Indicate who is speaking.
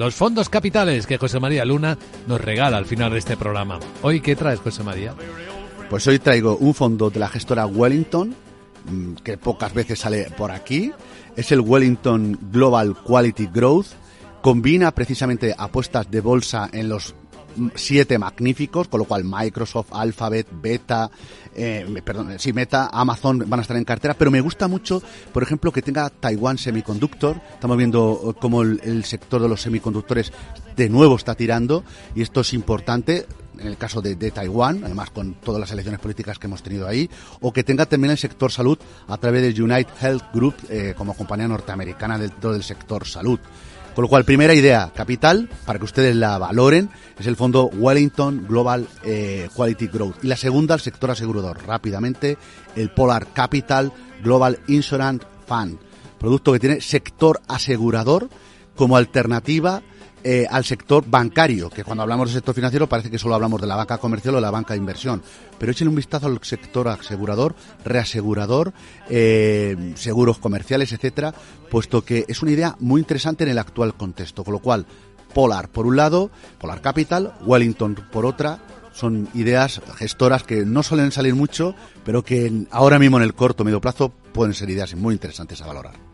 Speaker 1: Los fondos capitales que José María Luna nos regala al final de este programa. Hoy, ¿qué traes, José María?
Speaker 2: Pues hoy traigo un fondo de la gestora Wellington, mm, que pocas veces sale por aquí. Es el Wellington Global Quality Growth. Combina precisamente apuestas de bolsa en los siete magníficos, con lo cual Microsoft, Alphabet, Beta, eh, perdón, sí, Meta, Amazon van a estar en cartera, pero me gusta mucho, por ejemplo, que tenga Taiwan Semiconductor. Estamos viendo cómo el, sector de los semiconductores de nuevo está tirando y esto es importante en el caso de, Taiwán, además con todas las elecciones políticas que hemos tenido ahí, o que tenga también el sector salud a través de United Health Group eh, como compañía norteamericana dentro del sector salud. Con lo cual, primera idea, capital, para que ustedes la valoren, es el fondo Wellington Global eh, Quality Growth. Y la segunda, el sector asegurador. Rápidamente, el Polar Capital Global Insurance Fund. Producto que tiene sector asegurador como alternativa eh, al sector bancario, que cuando hablamos del sector financiero parece que solo hablamos de la banca comercial o la banca de inversión. Pero echen un vistazo al sector asegurador, reasegurador, eh, seguros comerciales, etcétera, puesto que es una idea muy interesante en el actual contexto. Con lo cual, Polar por un lado, Polar Capital, Wellington por otra, son ideas gestoras que no suelen salir mucho, pero que ahora mismo en el corto medio plazo pueden ser ideas muy interesantes a valorar.